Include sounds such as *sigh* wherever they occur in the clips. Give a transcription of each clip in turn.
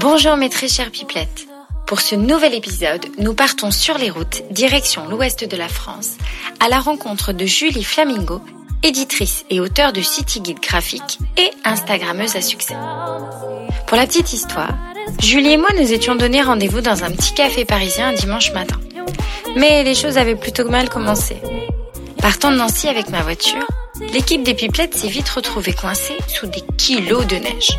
Bonjour mes très chères pipelettes. Pour ce nouvel épisode, nous partons sur les routes, direction l'ouest de la France, à la rencontre de Julie Flamingo, éditrice et auteure de City Guide graphique et Instagrammeuse à succès. Pour la petite histoire, Julie et moi nous étions donné rendez-vous dans un petit café parisien un dimanche matin. Mais les choses avaient plutôt mal commencé. Partant de Nancy avec ma voiture, l'équipe des pipelettes s'est vite retrouvée coincée sous des kilos de neige.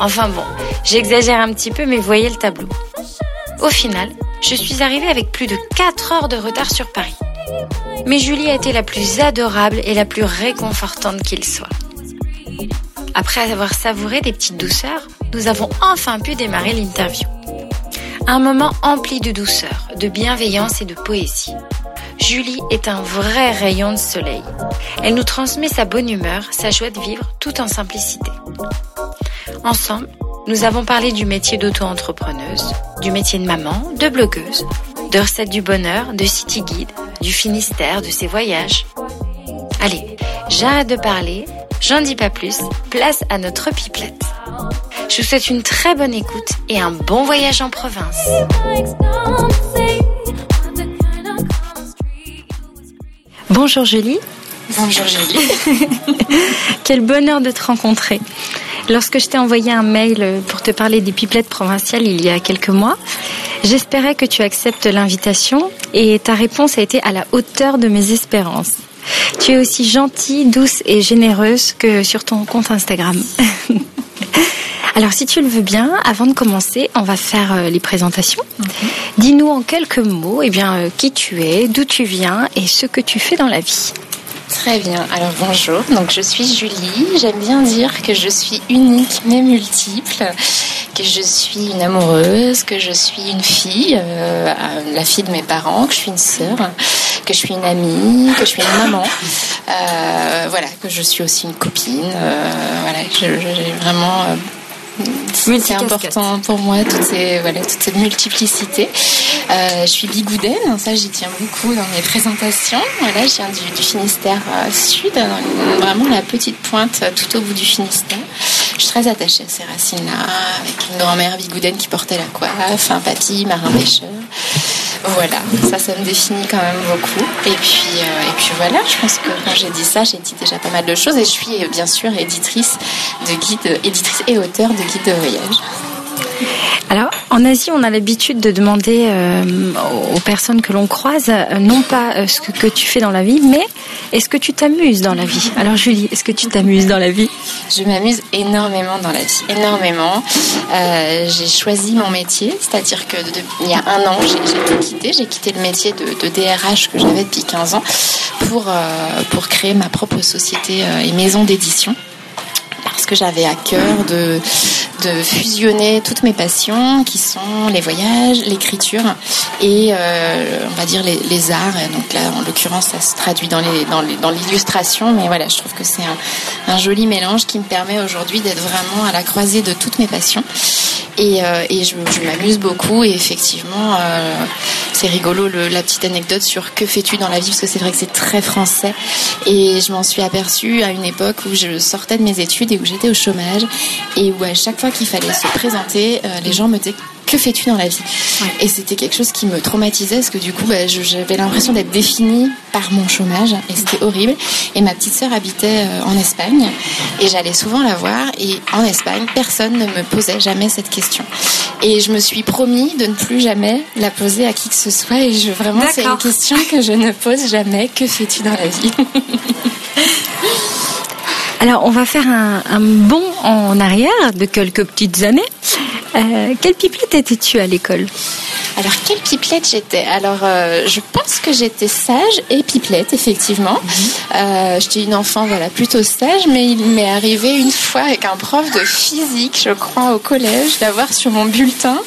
Enfin bon, j'exagère un petit peu mais voyez le tableau. Au final, je suis arrivée avec plus de 4 heures de retard sur Paris. Mais Julie a été la plus adorable et la plus réconfortante qu'il soit. Après avoir savouré des petites douceurs, nous avons enfin pu démarrer l'interview. Un moment empli de douceur, de bienveillance et de poésie. Julie est un vrai rayon de soleil. Elle nous transmet sa bonne humeur, sa joie de vivre, tout en simplicité. Ensemble, nous avons parlé du métier d'auto-entrepreneuse, du métier de maman, de blogueuse, de recettes du bonheur, de city guide, du Finistère, de ses voyages. Allez, j'arrête de parler, j'en dis pas plus, place à notre pipelette. Je vous souhaite une très bonne écoute et un bon voyage en province. Bonjour Julie. Bonjour Julie. *laughs* Quel bonheur de te rencontrer. Lorsque je t'ai envoyé un mail pour te parler des pipelettes provinciales il y a quelques mois, j'espérais que tu acceptes l'invitation et ta réponse a été à la hauteur de mes espérances. Tu es aussi gentille, douce et généreuse que sur ton compte Instagram. *laughs* Alors si tu le veux bien, avant de commencer, on va faire euh, les présentations. Dis-nous en quelques mots eh bien, euh, qui tu es, d'où tu viens et ce que tu fais dans la vie. Très bien. Alors bonjour. Donc je suis Julie. J'aime bien dire que je suis unique mais multiple, que je suis une amoureuse, que je suis une fille, euh, la fille de mes parents, que je suis une sœur, que je suis une amie, que je suis une maman. Euh, voilà, que je suis aussi une copine. Euh, voilà, j'ai vraiment c'est important pour moi toute, cette multiplicité. Euh, je suis bigoudaine, ça j'y tiens beaucoup dans mes présentations. Voilà, je viens du, Finistère euh, Sud, vraiment la petite pointe euh, tout au bout du Finistère. Je suis très attachée à ces racines-là, avec une grand-mère bigoudaine qui portait la coiffe, un papy marin-pêcheur. Voilà, ça, ça me définit quand même beaucoup. Et puis, euh, et puis voilà, je pense que quand j'ai dit ça, j'ai dit déjà pas mal de choses. Et je suis bien sûr éditrice de guide, éditrice et auteur de guide de voyage. Alors, en Asie, on a l'habitude de demander euh, aux personnes que l'on croise, euh, non pas euh, ce que, tu fais dans la vie, mais est-ce que tu t'amuses dans la vie? Alors, Julie, est-ce que tu t'amuses dans la vie? Je m'amuse énormément dans la vie, énormément. j'ai choisi mon métier, c'est-à-dire que il y a un an, j'ai tout quitté. J'ai quitté le métier de, de DRH que j'avais depuis 15 ans pour, pour créer ma propre société et maison d'édition parce que j'avais à cœur de, de fusionner toutes mes passions qui sont les voyages, l'écriture et euh, on va dire les, les, arts. Donc là, en l'occurrence, ça se traduit dans les dans l'illustration, mais voilà, je trouve que c'est un, un, joli mélange qui me permet aujourd'hui d'être vraiment à la croisée de toutes mes passions. Et, euh, je m'amuse beaucoup. Et effectivement, euh, c'est rigolo le, la petite anecdote sur que fais-tu dans la vie parce que c'est vrai que c'est très français. Et je m'en suis aperçue à une époque où je sortais de mes études et où j'étais au chômage et où à chaque fois qu'il fallait se présenter, euh, les gens me disaient que fais-tu dans la vie Et c'était quelque chose qui me traumatisait parce que du coup, bah, j'avais l'impression d'être définie par mon chômage et c'était horrible. Et ma petite sœur habitait euh, en Espagne et j'allais souvent la voir et en Espagne, personne ne me posait jamais cette question. Et je me suis promis de ne plus jamais la poser à qui que ce soit et je, vraiment, c'est une question que je ne pose jamais. Que fais-tu dans la vie *laughs* Alors, on va faire un, un bond en arrière de quelques petites années. Euh, quelle pipelette étais-tu à l'école alors, quelle pipelette j'étais? Alors, euh, je pense que j'étais sage et pipelette, effectivement. Mhm. euh, j'étais une enfant, voilà, plutôt sage, mais il m'est arrivé une fois avec un prof de physique, je crois, au collège, d'avoir sur mon bulletin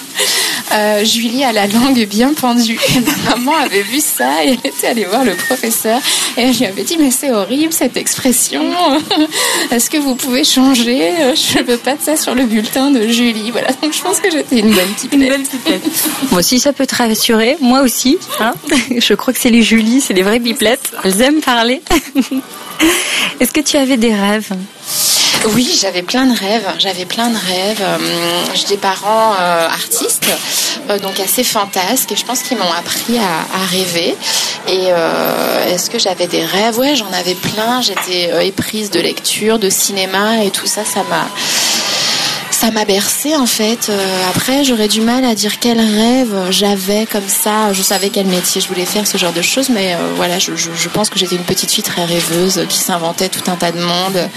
Julie a la langue bien pendue. ma maman avait vu ça et elle était allée voir le professeur et elle lui avait dit mais c'est horrible cette expression. *laughs* Est-ce que vous pouvez changer? Je veux pas de ça sur le bulletin de Julie. Voilà, donc je pense que j'étais une bonne pipette. Une belle pipette. *laughs* Moi aussi ça peut te rassurer, moi aussi. Hein je crois que c'est les Julie, c'est les vraies pipelettes. Elles aiment parler. *laughs* Est-ce que tu avais des rêves? Oui, j'avais plein de rêves. J'avais plein de rêves. J'ai des parents artistes, donc assez fantasques, et je pense qu'ils m'ont appris à, rêver. Et est-ce que j'avais des rêves? Ouais, j'en avais plein. J'étais éprise de lecture, de cinéma, et tout ça, ça m'a ça m'a bercé en fait. Euh, après, j'aurais du mal à dire quel rêve j'avais comme ça. Je savais quel métier je voulais faire, ce genre de choses, mais euh, voilà, je, pense que j'étais une petite fille très rêveuse qui s'inventait tout un tas de mondes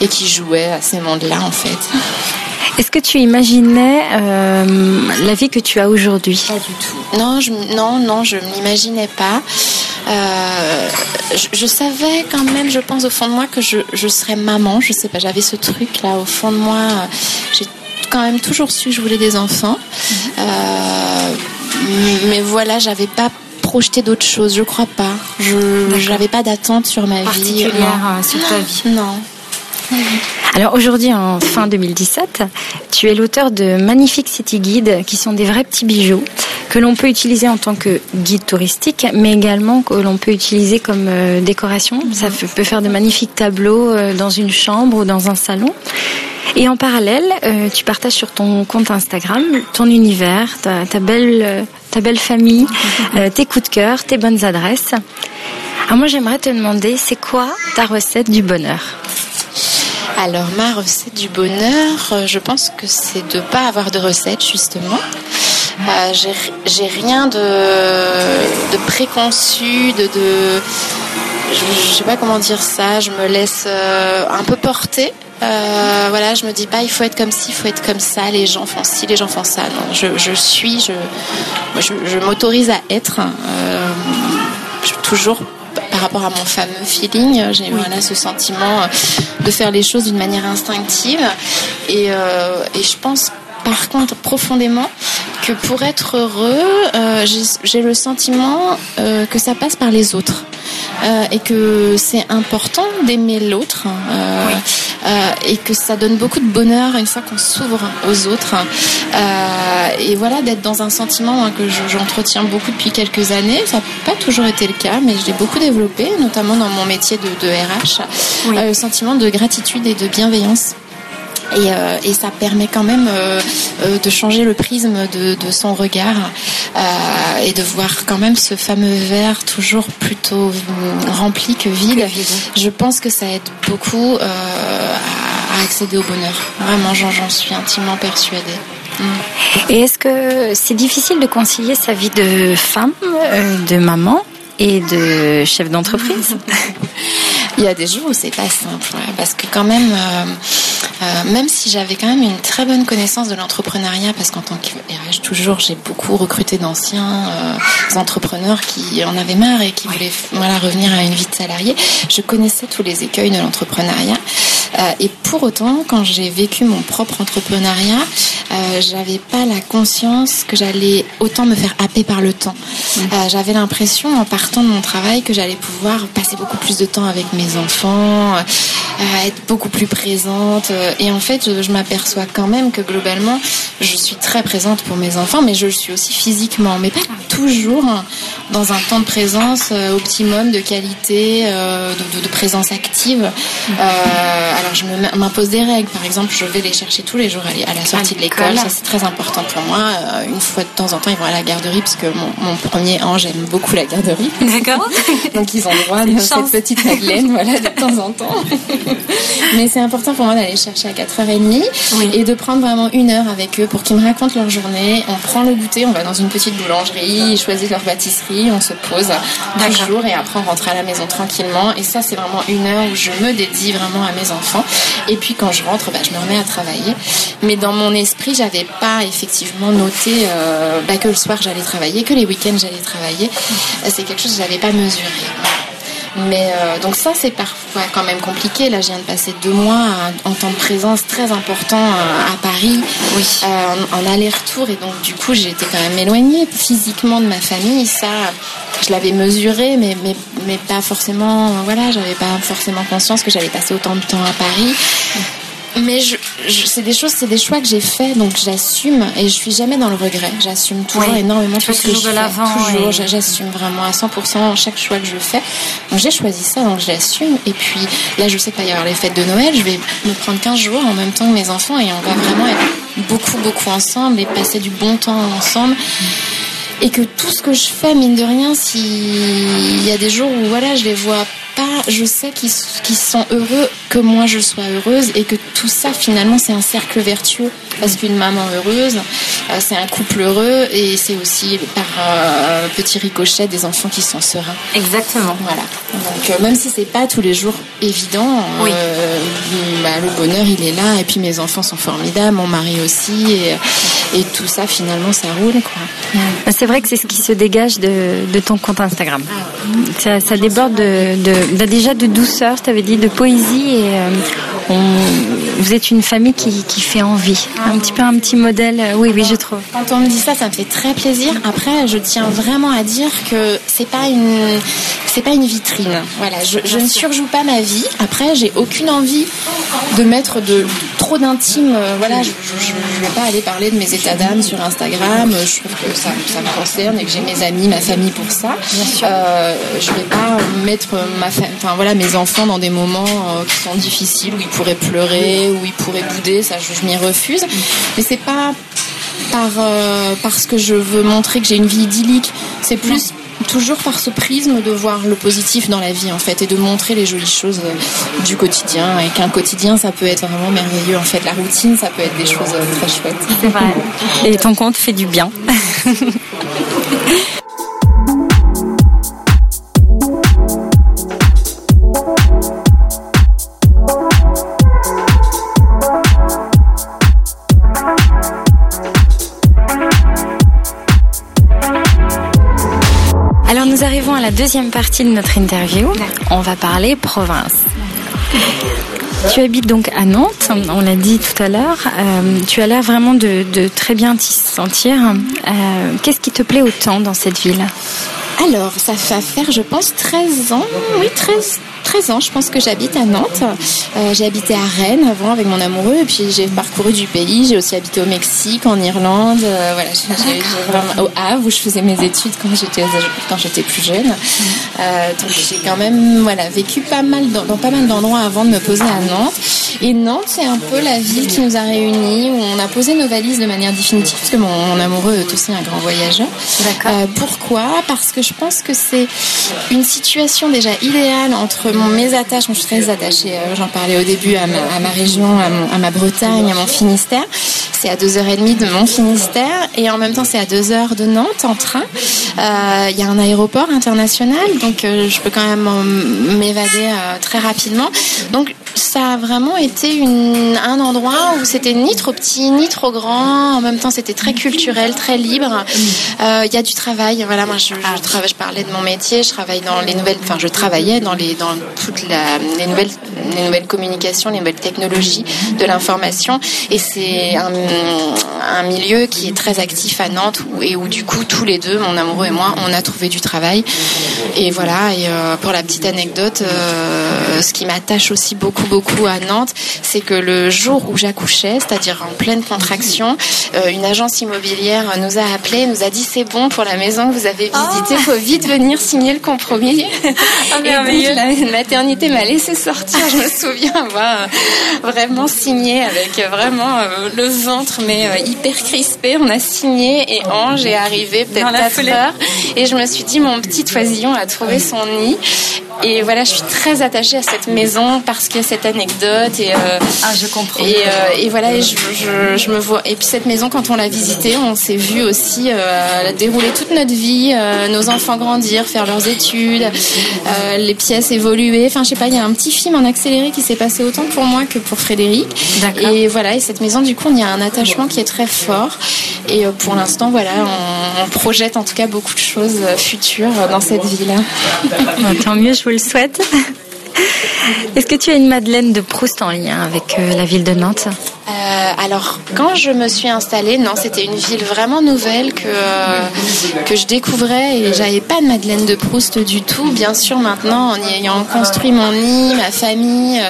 et qui jouait à ces mondes-là en fait. Est-ce que tu imaginais euh, la vie que tu as aujourd'hui? Pas du tout. Non, je, non, non, je m'imaginais pas. Euh, je, savais quand même, je pense au fond de moi que je, je serais maman. Je sais pas, j'avais ce truc là au fond de moi. J'ai quand même toujours su que je voulais des enfants. Euh, mais voilà, j'avais pas projeté d'autres choses. Je crois pas. Je n'avais pas d'attente sur ma vie. Euh, sur ta vie. Non. Alors aujourd'hui, en fin 2017, tu es l'auteur de magnifiques city guides qui sont des vrais petits bijoux que l'on peut utiliser en tant que guide touristique, mais également que l'on peut utiliser comme euh, décoration. Ça peut faire de magnifiques tableaux euh, dans une chambre ou dans un salon. Et en parallèle, euh, tu partages sur ton compte Instagram ton univers, ta, belle, ta belle famille, tes coups de cœur, tes bonnes adresses. Alors moi, j'aimerais te demander, c'est quoi ta recette du bonheur? Alors ma recette du bonheur, je pense que c'est de pas avoir de recette justement. Euh, j'ai rien de, préconçu, de, je, sais pas comment dire ça. Je me laisse euh, un peu porter. Euh, voilà, je me dis pas il faut être comme ci, il faut être comme ça. Les gens font ci, les gens font ça. Non, je, suis, je, m'autorise à être. Euh, toujours par rapport à mon fameux feeling, j'ai voilà ce sentiment de faire les choses d'une manière instinctive. Et, euh, et je pense par contre profondément que pour être heureux, euh, j'ai le sentiment euh, que ça passe par les autres. Euh, et que c'est important d'aimer l'autre et que ça donne beaucoup de bonheur une fois qu'on s'ouvre aux autres. Et voilà d'être dans un sentiment hein, que j'entretiens beaucoup depuis quelques années. Ça n'a pas toujours été le cas mais je l'ai beaucoup développé notamment dans mon métier de, RH le sentiment de gratitude et de bienveillance euh, et, ça permet quand même euh, euh, de changer le prisme de, son regard et de voir quand même ce fameux verre toujours plutôt rempli que vide. Je pense que ça aide beaucoup à, accéder au bonheur. Vraiment, j'en suis intimement persuadée. Mm. Et est-ce que c'est difficile de concilier sa vie de femme, de maman et de chef d'entreprise? *laughs* Il y a des jours où c'est pas simple, parce que quand même, euh, euh, même si j'avais quand même une très bonne connaissance de l'entrepreneuriat, parce qu'en tant que toujours, j'ai beaucoup recruté d'anciens euh, entrepreneurs qui en avaient marre et qui voulaient voilà revenir à une vie de salarié. Je connaissais tous les écueils de l'entrepreneuriat. Et pour autant, quand j'ai vécu mon propre entrepreneuriat, euh, j'avais pas la conscience que j'allais autant me faire happer par le temps. Euh, j'avais l'impression en partant de mon travail que j'allais pouvoir passer beaucoup plus de temps avec mes enfants, euh, être beaucoup plus présente. Et en fait, je, je m'aperçois quand même que globalement, je suis très présente pour mes enfants, mais je le suis aussi physiquement, mais pas toujours dans un temps de présence optimum, de qualité, de, de, de, présence active. alors je m'impose des règles. Par exemple, je vais les chercher tous les jours à la sortie de l'école ça c'est très important pour moi. Euh, une fois de temps en temps, ils vont à la garderie parce que mon, premier ange aime beaucoup la garderie. D'accord. *laughs* Donc ils ont droit de cette petite Madeleine, voilà, de temps en temps. *laughs* *laughs* Mais c'est important pour moi d'aller chercher à 4h30 et de prendre vraiment une heure avec eux pour qu'ils me racontent leur journée. On prend le goûter, on va dans une petite boulangerie, ils choisissent leur pâtisserie, on se pose un jour et après on rentre à la maison tranquillement. Et ça, c'est vraiment une heure où je me dédie vraiment à mes enfants. Et puis quand je rentre, bah, je me remets à travailler. Mais dans mon esprit, j'avais pas effectivement noté euh, bah, que le soir j'allais travailler, que les week-ends j'allais travailler. C'est quelque chose que j'avais pas mesuré. Mais euh, donc ça c'est parfois quand même compliqué. Là je viens de passer deux mois en temps de présence très important euh, à Paris, oui. en, aller-retour et donc du coup j'ai été quand même éloignée physiquement de ma famille. Ça je l'avais mesuré mais, mais, mais pas forcément voilà j'avais pas forcément conscience que j'allais passer autant de temps à Paris. Mais je, c'est des choses, c'est des choix que j'ai faits, donc j'assume et je suis jamais dans le regret. J'assume toujours énormément tout ce que je fais. Toujours, j'assume vraiment à 100% chaque choix que je fais. Donc j'ai choisi ça, donc j'assume. Et puis là, je sais qu'il va y avoir les fêtes de Noël. Je vais me prendre 15 jours en même temps que mes enfants et on va vraiment être beaucoup, beaucoup ensemble et passer du bon temps ensemble et que tout ce que je fais, mine de rien, s'il y a des jours où voilà, je les vois pas, je sais qu'ils sont heureux que moi je sois heureuse et que tout ça finalement c'est un cercle vertueux parce qu'une maman heureuse, euh, c'est un couple heureux et c'est aussi par euh, petit ricochet des enfants qui sont sereins. Exactement. Voilà. Donc euh, même si c'est pas tous les jours évident, bah, le bonheur il est là et puis mes enfants sont formidables, mon mari aussi et, et tout ça finalement ça roule quoi. C'est vrai que c'est ce qui se dégage de, de ton compte Instagram. Ça, ça déborde de, de, bah, déjà de douceur, tu avais dit de poésie et on, vous êtes une famille qui, qui fait envie un petit peu un petit modèle. Euh, oui, oui, je trouve. Quand on me dit ça, ça me fait très plaisir. Après, je tiens vraiment à dire que c'est pas une, c'est pas une vitrine. Voilà, je, je ne surjoue pas ma vie. Après, j'ai aucune envie de mettre de trop d'intime. Euh, voilà, je, ne vais pas aller parler de mes états d'âme sur Instagram. Je trouve que ça, ça me concerne et que j'ai mes amis, ma famille pour ça. Euh, je vais pas mettre ma, enfin voilà, mes enfants dans des moments euh, qui sont difficiles où ils pourraient pleurer, où ils pourraient bouder. Ça, je, je m'y refuse. Mais c'est pas par euh, parce que je veux montrer que j'ai une vie idyllique. C'est plus toujours par ce prisme de voir le positif dans la vie en fait et de montrer les jolies choses euh, du quotidien et qu'un quotidien ça peut être vraiment merveilleux en fait la routine ça peut être des choses euh, très chouettes c'est vrai *laughs* et ton compte fait du bien *laughs* la deuxième partie de notre interview. On va parler province. Tu habites donc à Nantes, on l'a dit tout à l'heure. Euh, tu as l'air vraiment de, très bien t'y sentir. Euh, qu'est-ce qui te plaît autant dans cette ville? Alors, ça fait faire, je pense, 13 ans. Oui, 13, 13 ans, je pense que j'habite à Nantes. Euh, j'ai habité à Rennes avant avec mon amoureux et puis j'ai parcouru du pays. J'ai aussi habité au Mexique, en Irlande, euh, voilà, vraiment, au Havre où je faisais mes études quand j'étais quand j'étais plus jeune. Euh, donc j'ai quand même voilà vécu pas mal dans, dans pas mal d'endroits avant de me poser à Nantes. Et Nantes, c'est un peu la ville qui nous a réunis, où on a posé nos valises de manière définitive, parce que mon, amoureux est aussi un grand voyageur. D'accord. pourquoi? Parce que je pense que c'est une situation déjà idéale entre mes attaches, moi je suis très attachée, euh, j'en parlais au début, à ma, région, à, ma Bretagne, à mon Finistère. C'est à 2h30 de mon Finistère et en même temps c'est à 2h de Nantes en train. Euh, il y a un aéroport international, donc euh, je peux quand même m'évader très rapidement. Donc ça a vraiment été une, un endroit où c'était ni trop petit ni trop grand. En même temps, c'était très culturel, très libre. Il y a du travail. Voilà, moi, je, parlais de mon métier. Je travaille dans les nouvelles. Enfin, je travaillais dans les dans toutes les nouvelles les nouvelles communications, les nouvelles technologies de l'information. Et c'est un, un, milieu qui est très actif à Nantes et où du coup tous les deux, mon amoureux et moi, on a trouvé du travail. Et voilà. Et euh, pour la petite anecdote, euh, ce qui m'attache aussi beaucoup beaucoup à Nantes, c'est que le jour où j'accouchais, c'est-à-dire en pleine contraction, euh, une agence immobilière nous a appelé, nous a dit c'est bon pour la maison que vous avez visitée, il faut vite venir signer le compromis. Ah, *laughs* et donc, la maternité m'a laissé sortir. Je me souviens avoir euh, vraiment signé avec euh, vraiment le ventre mais hyper crispé. On a signé et Ange est arrivé peut-être 4 heures et je me suis dit mon petit oisillon a trouvé son nid et voilà, je suis très attachée à cette maison parce qu'il y a cette anecdote et euh, ah, je comprends. Et, euh, et voilà, je, je, je, me vois. Et puis cette maison, quand on l'a visitée, on s'est vu aussi euh, dérouler toute notre vie, nos enfants grandir, faire leurs études, les pièces évoluer. Enfin, je sais pas, il y a un petit film en accéléré qui s'est passé autant pour moi que pour Frédéric. Et voilà, et cette maison, du coup, il y a un attachement qui est très fort. Et pour l'instant, voilà, on, on, projette en tout cas beaucoup de choses futures dans cette ville. Tant mieux. Je vous le souhaite. Est-ce que tu as une Madeleine de Proust en lien avec euh, la ville de Nantes? Euh, alors, quand je me suis installée, non, c'était une ville vraiment nouvelle que, euh, que je découvrais et j'avais pas de Madeleine de Proust du tout. Bien sûr, maintenant, en y ayant construit mon nid, ma famille,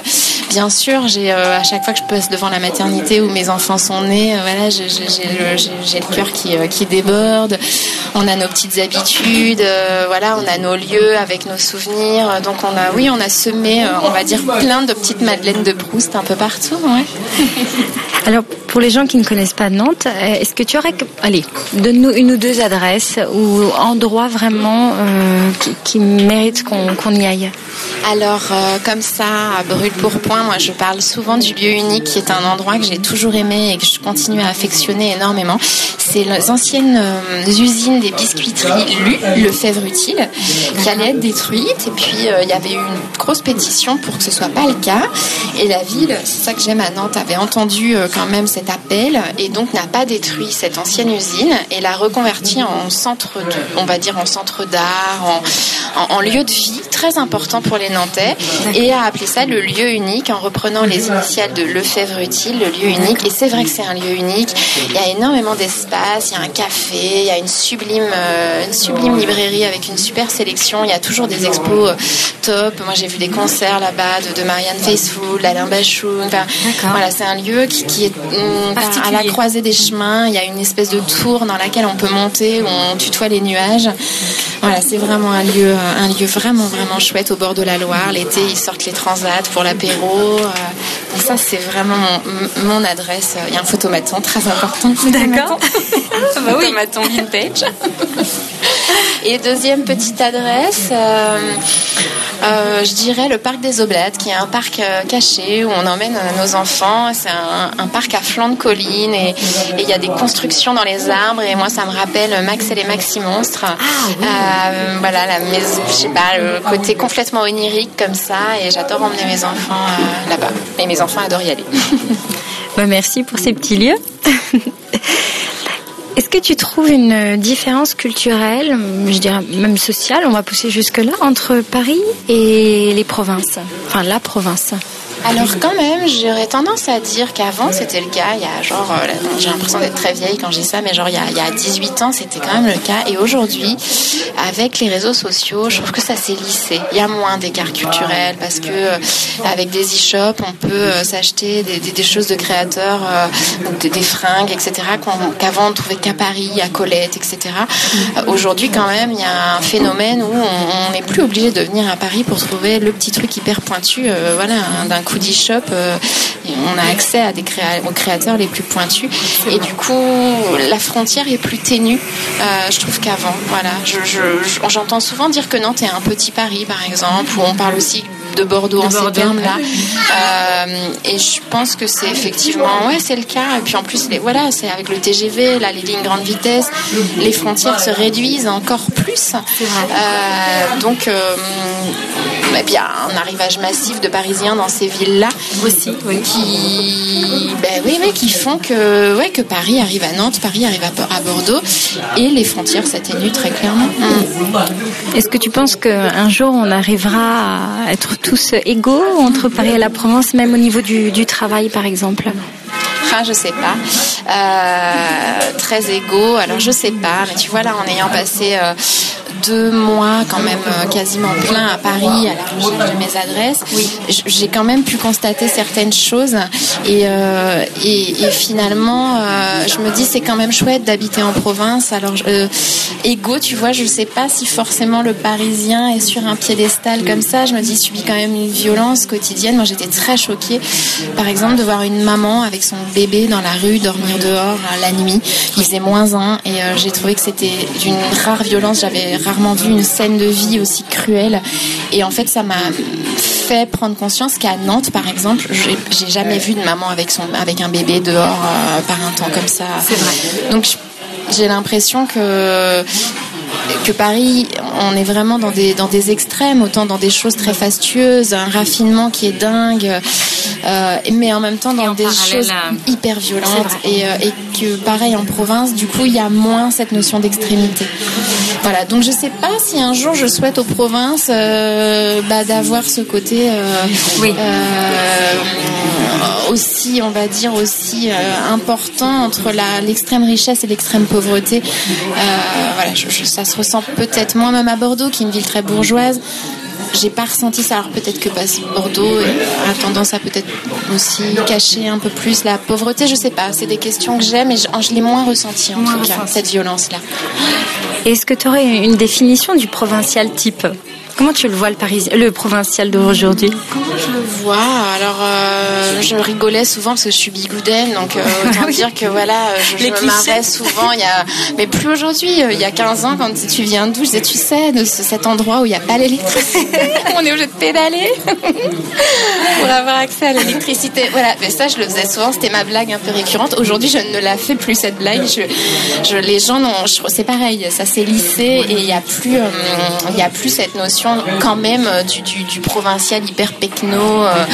bien sûr, j'ai à chaque fois que je passe devant la maternité où mes enfants sont nés, voilà, j'ai le, cœur qui, qui déborde. On a nos petites habitudes, voilà, on a nos lieux avec nos souvenirs. Donc on a, oui, on a semé, on va dire, plein de petites madeleines de Proust un peu partout. Alors, pour les gens qui ne connaissent pas Nantes, euh, est-ce que tu aurais, allez, donne-nous une ou deux adresses ou endroits vraiment euh, qui, méritent qu'on y aille Alors, euh, comme ça, à brûle pour point, moi je parle souvent du lieu unique qui est un endroit que j'ai toujours aimé et que je continue à affectionner énormément. C'est les anciennes usines des biscuiteries Lu, le Fèvre Utile, qui allaient être détruites. Et puis, il y avait eu une grosse pétition pour que ce soit pas le cas. Et la ville, c'est ça que j'aime à Nantes, avait entendu quand même cet appel et donc n'a pas détruit cette ancienne usine et l'a reconvertie en centre, de, on va dire en centre d'art, en, lieu de vie très important pour les Nantais et a appelé ça le lieu unique en reprenant les initiales de Lefebvre Utile, le lieu unique. Et c'est vrai que c'est un lieu unique. Il y a énormément d'espace, il y a un café, il y a une sublime, euh, une sublime librairie avec une super sélection. Il y a toujours des expos euh, top. Moi j'ai vu des concerts là-bas de, Marianne Faithfull, d'Alain Bachou. Enfin, voilà, c'est un lieu qui, est mm, à la croisée des chemins. Il y a une espèce de tour dans laquelle on peut monter, où on tutoie les nuages. Voilà, c'est vraiment un lieu, un lieu vraiment, vraiment chouette au bord de la Loire. L'été, ils sortent les transats pour l'apéro. Euh, ça, c'est vraiment mon, adresse. Il y a un photomaton très important. D'accord. *laughs* bah oui. Photomaton vintage. Et deuxième petite adresse, euh, euh, je dirais le parc des Oblettes, qui est un parc euh, caché où on emmène nos enfants. C'est un, parc à flanc de colline et il y a des constructions dans les arbres. Et moi, ça me rappelle Max et les Maxi Monstres. Ah, voilà, la maison, je sais pas, le côté complètement onirique comme ça. Et j'adore emmener mes enfants là-bas. Et mes enfants adorent y aller. *laughs* Bah, merci pour ces petits lieux. *laughs* Est-ce que tu trouves une différence culturelle, je dirais même sociale, on va pousser jusque-là, entre Paris et les provinces? Enfin, la province alors quand même, j'aurais tendance à dire qu'avant c'était le cas. Il y a genre, euh, j'ai l'impression d'être très vieille quand dis ça, mais genre il y a, il y a 18 ans c'était quand même le cas. Et aujourd'hui, avec les réseaux sociaux, je trouve que ça s'est lissé. Il y a moins d'écart culturel parce que euh, avec des e-shops, on peut euh, s'acheter des, des, choses de créateurs, des, des, fringues, etc. Qu'avant on trouvait qu'à Paris, à Colette, etc. aujourd'hui quand même, il y a un phénomène où on n'est plus obligé de venir à Paris pour trouver le petit truc hyper pointu, voilà, d'un coup d'e-shop, euh, on a accès aux créateurs les plus pointus. Et du coup, la frontière est plus ténue, euh, je trouve qu'avant. Voilà, j'entends souvent dire que Nantes est un petit Paris, par exemple, où on parle aussi de Bordeaux en ces termes-là. *laughs* Euh, et je pense que c'est effectivement, ouais, c'est le cas. Et puis en plus, les, voilà, c'est avec le TGV, là, les lignes grande vitesse, les frontières se réduisent encore plus. Euh, donc, euh, eh bien, un arrivage massif de Parisiens dans ces villes-là aussi, qui, ben oui, mais qui font que, ouais, que Paris arrive à Nantes, Paris arrive à, Bordeaux, et les frontières s'atténuent très clairement. Est-ce que tu penses qu'un jour on arrivera à être tous égaux entre Paris et la Provence, même au niveau du, travail, par exemple je sais pas. Euh, très égaux. Alors je sais pas, mais tu vois là, en ayant passé euh, deux mois quand même euh, quasiment plein à Paris à la recherche de mes adresses, j'ai quand même pu constater certaines choses et, euh, et, finalement je me dis c'est quand même chouette d'habiter en province. Alors égaux, tu vois, je sais pas si forcément le Parisien est sur un piédestal comme ça. Je me dis il subit quand même une violence quotidienne. Moi j'étais très choquée par exemple de voir une maman avec son bébé dans la rue dormir dehors la nuit. Il faisait moins un et j'ai trouvé que c'était d'une rare violence. J'avais rarement vu une scène de vie aussi cruelle. Et en fait, ça m'a fait prendre conscience qu'à Nantes, par exemple, j'ai jamais vu de maman avec son avec un bébé dehors euh, par un temps comme ça. C'est vrai. Donc j'ai l'impression que que Paris, on est vraiment dans des, dans des extrêmes, autant dans des choses très fastueuses, un raffinement qui est dingue, euh, mais en même temps dans des choses hyper violentes. Et, euh, et, que pareil en province, du coup, il y a moins cette notion d'extrémité. Voilà, donc je sais pas si un jour je souhaite aux provinces euh, bah, d'avoir ce côté oui. aussi, on va dire, aussi important entre l'extrême richesse et l'extrême pauvreté. voilà, je, ça se ressent peut-être moins même à Bordeaux, qui est une ville très bourgeoise. j'ai pas ressenti ça. Alors peut-être que Bordeaux a tendance à peut-être aussi cacher un peu plus la pauvreté. Je sais pas. C'est des questions que j'aime et je, je l'ai moins ressenti en tout cas cette violence-là. Est-ce que tu aurais une définition du provincial type? Comment tu le vois le parisien, le provincial d'aujourd'hui? Comment je le vois? Alors, euh, je rigolais souvent parce que je suis bigoudaine, donc euh, *laughs* autant dire que voilà, je, je me marrais souvent. Il y a, mais plus aujourd'hui. Euh, il y a 15 ans, quand tu viens d'où, je disais, tu sais, de cet endroit où il n'y a pas l'électricité, *laughs* on est obligé de pédaler *laughs* pour avoir accès à l'électricité. Voilà, mais ça, je le faisais souvent. C'était ma blague un peu récurrente. Aujourd'hui, je ne la fais plus cette blague. Je, je les gens, non, c'est pareil. Ça s'est lissé et il n'y a plus, il y a plus cette notion quand même euh, du, provincial hyper pecno. Euh,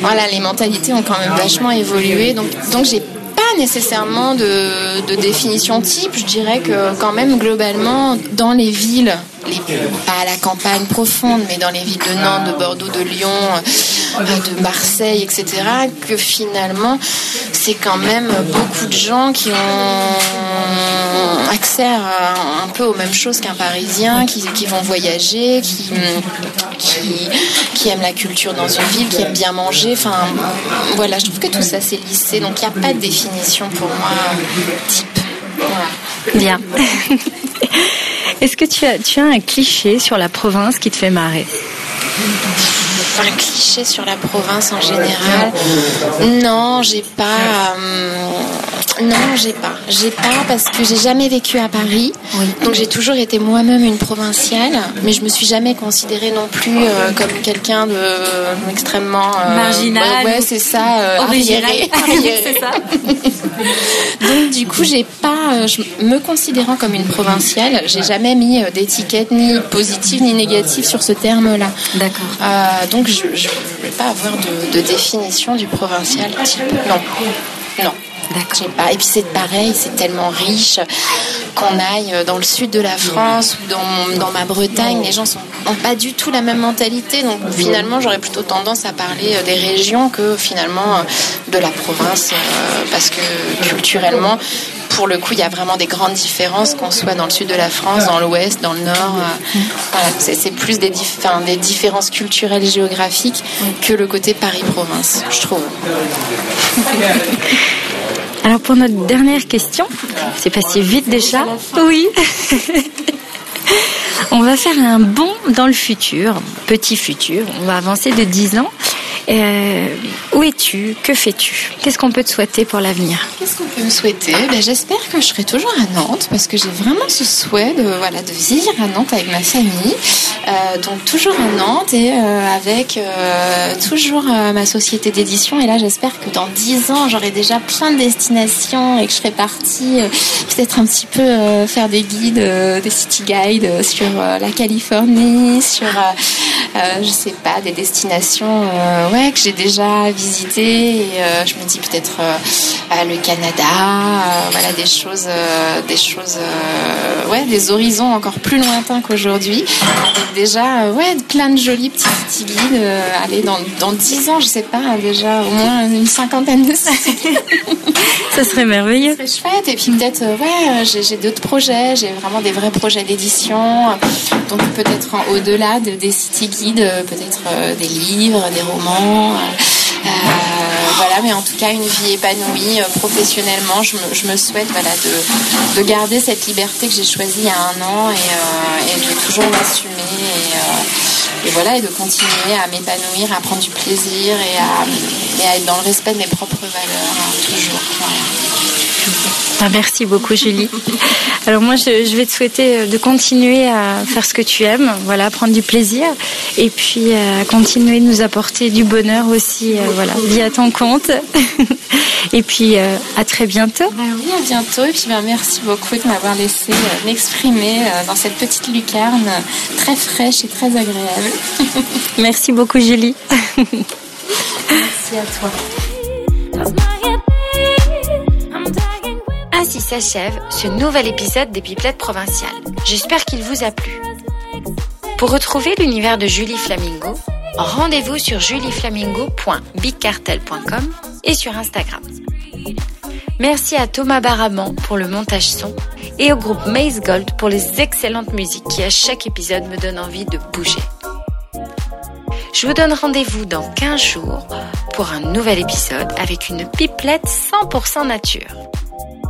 voilà, les mentalités ont quand même vachement évolué. Donc, donc j'ai pas nécessairement de, définition type. Je dirais que quand même globalement dans les villes, les, pas à la campagne profonde, mais dans les villes de Nantes, de Bordeaux, de Lyon, euh, de Marseille, etc., que finalement c'est quand même beaucoup de gens qui ont accès un peu aux mêmes choses qu'un Parisien, qui, vont voyager, qui, qui, aiment la culture dans une ville, qui aiment bien manger. Enfin, voilà, je trouve que tout ça c'est lissé, donc il n'y a pas de définition pour moi type. Bien. *laughs* Est-ce que tu as, un cliché sur la province qui te fait marrer? Un cliché sur la province en général? Non, j'ai pas. Euh, non, j'ai pas. J'ai pas parce que j'ai jamais vécu à Paris. Donc j'ai toujours été moi-même une provinciale, mais je me suis jamais considérée non plus euh, comme quelqu'un de extrêmement euh, marginal. Ouais, c'est ça. arriéré. *laughs* c'est ça. Donc du coup, j'ai pas. Je, me considérant comme une provinciale, j'ai jamais mis d'étiquette ni positive ni négative sur ce terme-là. D'accord. donc je ne vais pas avoir de, de définition du provincial type. Non. Non. Et puis c'est pareil, c'est tellement riche qu'on aille dans le sud de la France ou dans, ma Bretagne, les gens n'ont pas du tout la même mentalité. Donc finalement, j'aurais plutôt tendance à parler euh, des régions que finalement euh, de la province, euh, parce que culturellement, pour le coup, il y a vraiment des grandes différences, qu'on soit dans le sud de la France, dans l'ouest, dans le nord. c'est plus des, des différences culturelles géographiques que le côté Paris-Province, je trouve. *laughs* Alors pour notre dernière question, c'est passé vite déjà. Oui. *laughs* On va faire un bond dans le futur, petit futur. On va avancer de 10 ans. Euh, où es-tu? Que fais-tu? Qu'est-ce qu'on peut te souhaiter pour l'avenir? Qu'est-ce qu'on peut me souhaiter? Ben, J'espère que je serai toujours à Nantes parce que j'ai vraiment ce souhait de, voilà, de vivre à Nantes avec ma famille. Euh, donc toujours à Nantes et euh, avec toujours ma société d'édition. Et là, j'espère que dans 10 ans, j'aurai déjà plein de destinations et que je serai partie peut-être un petit peu faire des guides, des city guides sur la Californie, sur, je sais pas, des destinations ouais, que j'ai déjà visité. Et, euh, je me dis peut-être euh, le Canada, euh, voilà des choses, des choses, ouais, des horizons encore plus lointains qu'aujourd'hui. déjà, ouais, plein de jolis petits, petits guides. aller dans dans dix ans, je sais pas, déjà au moins une cinquantaine de *laughs* Ça serait merveilleux. Ça serait chouette. Et puis peut-être, ouais, j'ai d'autres projets. J'ai vraiment des vrais projets d'édition. Donc peut-être au-delà de, des city guides, peut-être des livres, des romans euh, voilà, mais en tout cas, une vie épanouie euh, professionnellement. Je me, souhaite voilà, de, de, garder cette liberté que j'ai choisie il y a un an et, euh, de toujours m'assumer et, voilà, et de continuer à m'épanouir, à prendre du plaisir et à, et à, être dans le respect de mes propres valeurs, hein, toujours. Merci beaucoup Julie. *laughs* Alors moi je, vais te souhaiter euh, de continuer à faire ce que tu aimes, voilà, prendre du plaisir et puis euh, continuer de nous apporter du bonheur aussi, euh, voilà, via ton compte. *laughs* et puis à très bientôt. Ben oui, à bientôt et puis ben, merci beaucoup de m'avoir laissé m'exprimer dans cette petite lucarne très fraîche et très agréable. *laughs* merci beaucoup Julie. merci à toi. S'achève ce nouvel épisode des Pipelettes provinciales. J'espère qu'il vous a plu. Pour retrouver l'univers de Julie Flamingo, rendez-vous sur julieflamingo.bigcartel.com et sur Instagram. Merci à Thomas Baraman pour le montage son et au groupe Maze Gold pour les excellentes musiques qui à chaque épisode me donnent envie de bouger. Je vous donne rendez-vous dans 15 jours pour un nouvel épisode avec une pipelette 100% nature.